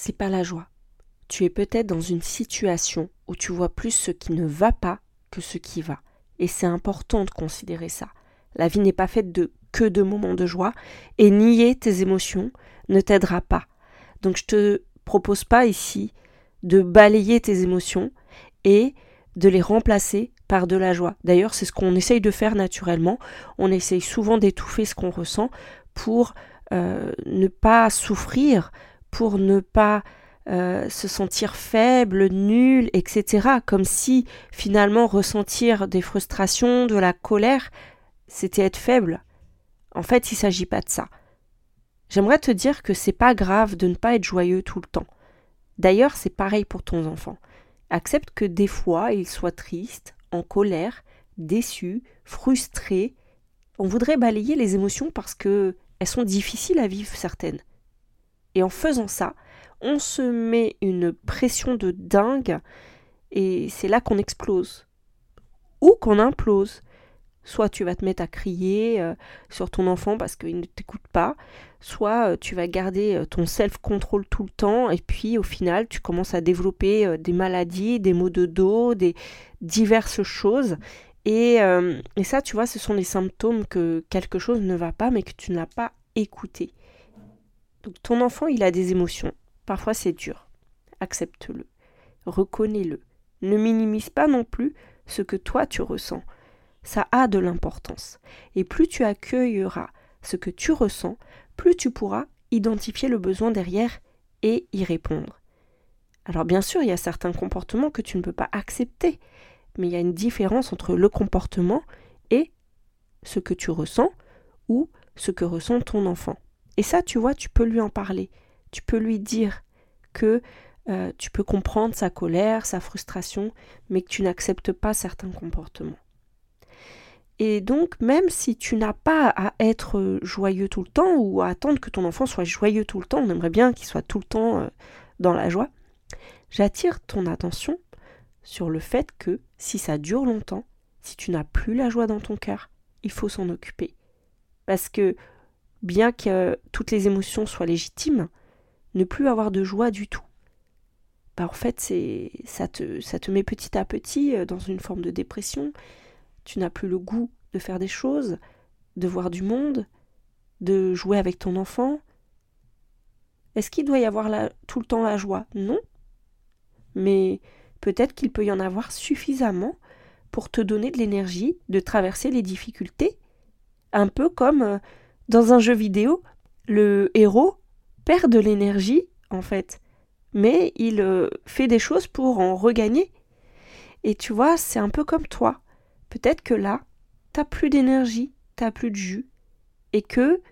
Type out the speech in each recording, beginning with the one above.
c'est pas la joie. Tu es peut-être dans une situation où tu vois plus ce qui ne va pas que ce qui va. Et c'est important de considérer ça. La vie n'est pas faite de que de moments de joie et nier tes émotions ne t'aidera pas. Donc je te propose pas ici de balayer tes émotions et de les remplacer par de la joie. D'ailleurs, c'est ce qu'on essaye de faire naturellement. On essaye souvent d'étouffer ce qu'on ressent pour euh, ne pas souffrir, pour ne pas euh, se sentir faible, nul, etc. Comme si finalement ressentir des frustrations, de la colère, c'était être faible. En fait, il ne s'agit pas de ça. J'aimerais te dire que c'est pas grave de ne pas être joyeux tout le temps. D'ailleurs, c'est pareil pour ton enfant. Accepte que des fois il soit triste, en colère, déçu, frustré. On voudrait balayer les émotions parce que elles sont difficiles à vivre certaines. Et en faisant ça, on se met une pression de dingue et c'est là qu'on explose. Ou qu'on implose. Soit tu vas te mettre à crier euh, sur ton enfant parce qu'il ne t'écoute pas, soit euh, tu vas garder euh, ton self-control tout le temps et puis au final tu commences à développer des maladies, des maux de dos, des diverses choses euh, et, ça, tu vois, ce sont les symptômes que quelque chose ne va pas, mais que tu n'as pas écouté. Donc ton enfant, il a des émotions. Parfois, c'est dur. Accepte-le. Reconnais-le. Ne minimise pas non plus ce que toi tu ressens. Ça a de l'importance. Et plus tu accueilleras ce que tu ressens, plus tu pourras identifier le besoin derrière et y répondre. Alors bien sûr, il y a certains comportements que tu ne peux pas accepter, mais il y a une différence entre le comportement et ce que tu ressens ou ce que ressent ton enfant. Et ça, tu vois, tu peux lui en parler. Tu peux lui dire que euh, tu peux comprendre sa colère, sa frustration, mais que tu n'acceptes pas certains comportements. Et donc, même si tu n'as pas à être joyeux tout le temps ou à attendre que ton enfant soit joyeux tout le temps, on aimerait bien qu'il soit tout le temps euh, dans la joie, j'attire ton attention sur le fait que si ça dure longtemps, si tu n'as plus la joie dans ton cœur, il faut s'en occuper. Parce que bien que toutes les émotions soient légitimes, ne plus avoir de joie du tout, bah en fait c'est ça te met petit à petit euh, dans une forme de dépression. Tu n'as plus le goût de faire des choses, de voir du monde, de jouer avec ton enfant. Est-ce qu'il doit y avoir tout le temps la joie? Non. Mais peut-être qu'il peut y en avoir suffisamment pour te donner de l'énergie de traverser les difficultés. Un peu comme euh, dans un jeu vidéo, le héros perd de l'énergie, en fait, mais il euh, fait des choses pour en regagner. Et tu vois, c'est un peu comme toi. Peut-être que là, t'as plus d'énergie, t'as plus de jus, et que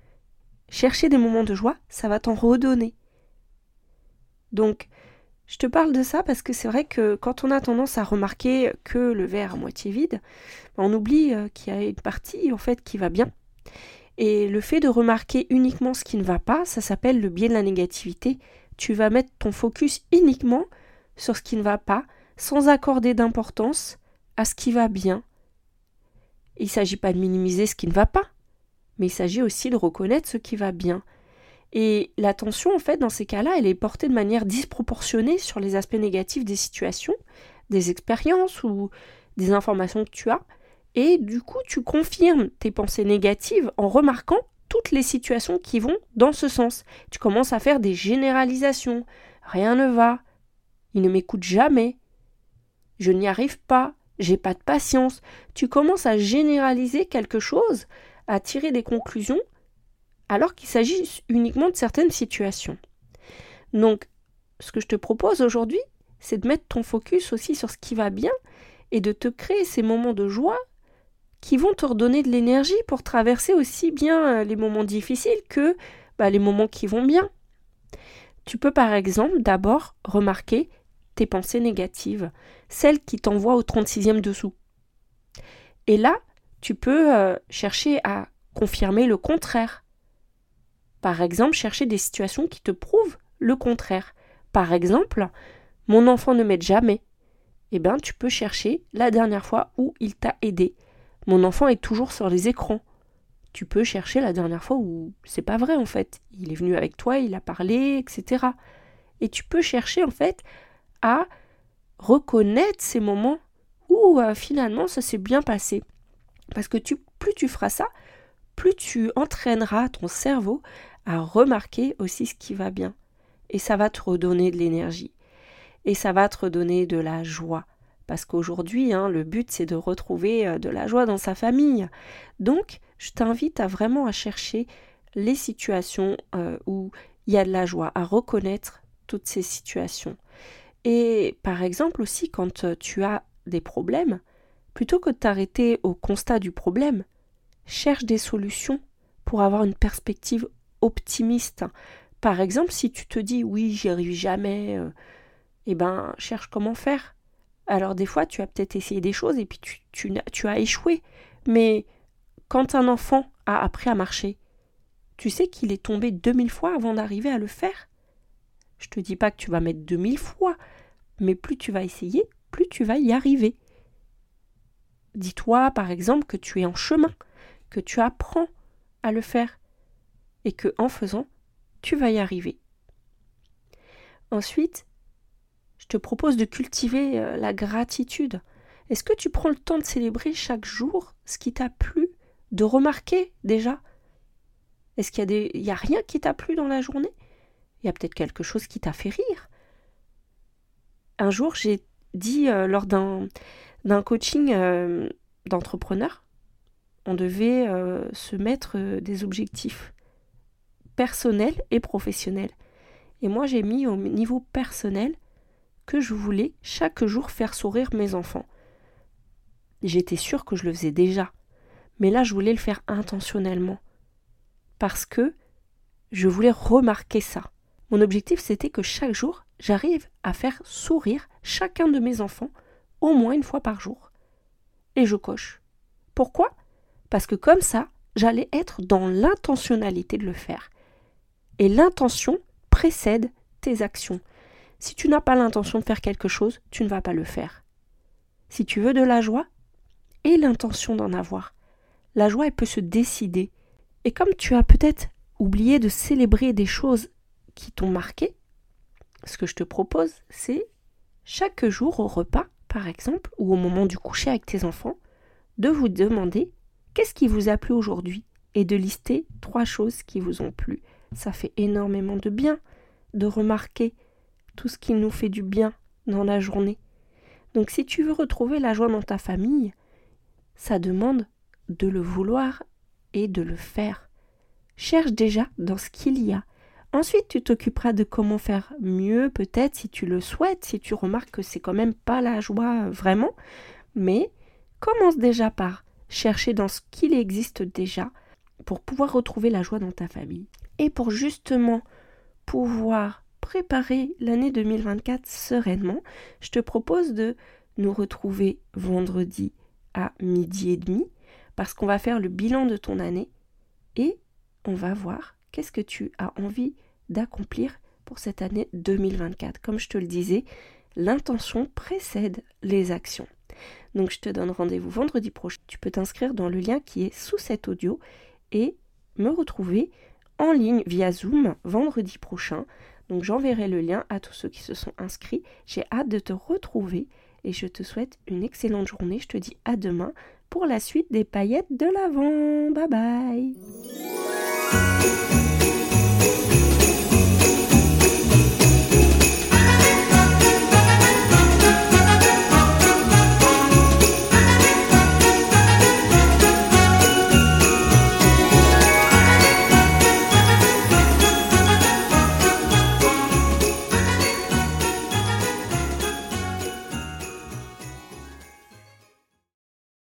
chercher des moments de joie, ça va t'en redonner. Donc, je te parle de ça parce que c'est vrai que quand on a tendance à remarquer que le verre à moitié vide, on oublie euh, qu'il y a une partie en fait qui va bien. Et le fait de remarquer uniquement ce qui ne va pas, ça s'appelle le biais de la négativité. Tu vas mettre ton focus uniquement sur ce qui ne va pas, sans accorder d'importance à ce qui va bien. Il ne s'agit pas de minimiser ce qui ne va pas, mais il s'agit aussi de reconnaître ce qui va bien. Et l'attention, en fait, dans ces cas-là, elle est portée de manière disproportionnée sur les aspects négatifs des situations, des expériences ou des informations que tu as. Et du coup, tu confirmes tes pensées négatives en remarquant toutes les situations qui vont dans ce sens. Tu commences à faire des généralisations. Rien ne va. Il ne m'écoute jamais. Je n'y arrive pas. J'ai pas de patience. Tu commences à généraliser quelque chose, à tirer des conclusions alors qu'il s'agit uniquement de certaines situations. Donc, ce que je te propose aujourd'hui, c'est de mettre ton focus aussi sur ce qui va bien et de te créer ces moments de joie qui vont te redonner de l'énergie pour traverser aussi bien euh, les moments difficiles que bah, les moments qui vont bien. Tu peux par exemple d'abord remarquer tes pensées négatives, celles qui t'envoient au 36e dessous. Et là, tu peux euh, chercher à confirmer le contraire. Par exemple, chercher des situations qui te prouvent le contraire. Par exemple, mon enfant ne m'aide jamais. Eh bien, tu peux chercher la dernière fois où il t'a aidé. Mon enfant est toujours sur les écrans. Tu peux chercher la dernière fois où c'est pas vrai en fait. Il est venu avec toi, il a parlé, etc. Et tu peux chercher en fait à reconnaître ces moments où euh, finalement ça s'est bien passé. Parce que plus tu feras ça, plus tu entraîneras ton cerveau à remarquer aussi ce qui va bien. Et ça va te redonner de l'énergie. Et ça va te redonner de la joie. Parce qu'aujourd'hui, hein, le but, c'est de retrouver euh, de la joie dans sa famille. Donc, je t'invite à vraiment à chercher les situations euh, où il y a de la joie, à reconnaître toutes ces situations. Et par exemple aussi, quand euh, tu as des problèmes, plutôt que de t'arrêter au constat du problème, cherche des solutions pour avoir une perspective optimiste. Par exemple, si tu te dis oui, j'y arrive jamais, eh ben cherche comment faire. Alors des fois, tu as peut-être essayé des choses et puis tu, as échoué. Mais quand un enfant a appris à marcher, tu sais qu'il est tombé 2000 fois avant d'arriver à le faire? Je te dis pas que tu vas mettre 2000 fois, mais plus tu vas essayer, plus tu vas y arriver. Dis-toi par exemple que tu es en chemin, que tu apprends à le faire et que en faisant, tu vas y arriver. Ensuite, te propose de cultiver euh, la gratitude. Est-ce que tu prends le temps de célébrer chaque jour ce qui t'a plu, de remarquer déjà? Est-ce qu'il y a des il rien qui t'a plu dans la journée? Il y a peut-être quelque chose qui t'a fait rire un jour, j'ai dit euh, lors d'un, coaching euh, d'entrepreneur, on devait se mettre des objectifs personnels et professionnels. Et moi, j'ai mis au niveau personnel que je voulais chaque jour faire sourire mes enfants. J'étais sûre que je le faisais déjà, mais là, je voulais le faire intentionnellement. Parce que je voulais remarquer ça. Mon objectif, c'était que chaque jour, j'arrive à faire sourire chacun de mes enfants au moins une fois par jour. Et je coche. Pourquoi? Parce que comme ça, j'allais être dans l'intentionnalité de le faire. Et l'intention précède tes actions. Si tu n'as pas l'intention de faire quelque chose, tu ne vas pas le faire. Si tu veux de la joie, et l'intention d'en avoir. La joie, elle peut se décider. Et comme tu as peut-être oublié de célébrer des choses qui t'ont marqué, ce que je te propose, c'est chaque jour au repas, par exemple, ou au moment du coucher avec tes enfants, de vous demander qu'est-ce qui vous a plu aujourd'hui et de lister trois choses qui vous ont plu. Ça fait énormément de bien de remarquer tout ce qui nous fait du bien dans la journée. Donc si tu veux retrouver la joie dans ta famille, ça demande de le vouloir et de le faire. Cherche déjà dans ce qu'il y a Ensuite, tu t'occuperas de comment faire mieux, peut-être si tu le souhaites, si tu remarques que c'est quand même pas la joie euh, vraiment. Mais commence déjà par chercher dans ce qu'il existe déjà pour pouvoir retrouver la joie dans ta famille. Et pour justement pouvoir préparer l'année 2024 sereinement, je te propose de nous retrouver vendredi à midi et demi parce qu'on va faire le bilan de ton année et on va voir qu'est-ce que tu as envie d'accomplir pour cette année 2024. Comme je te le disais, l'intention précède les actions. Donc je te donne rendez-vous vendredi prochain. Tu peux t'inscrire dans le lien qui est sous cet audio et me retrouver en ligne via Zoom vendredi prochain. Donc j'enverrai le lien à tous ceux qui se sont inscrits. J'ai hâte de te retrouver et je te souhaite une excellente journée. Je te dis à demain pour la suite des paillettes de l'avant. Bye bye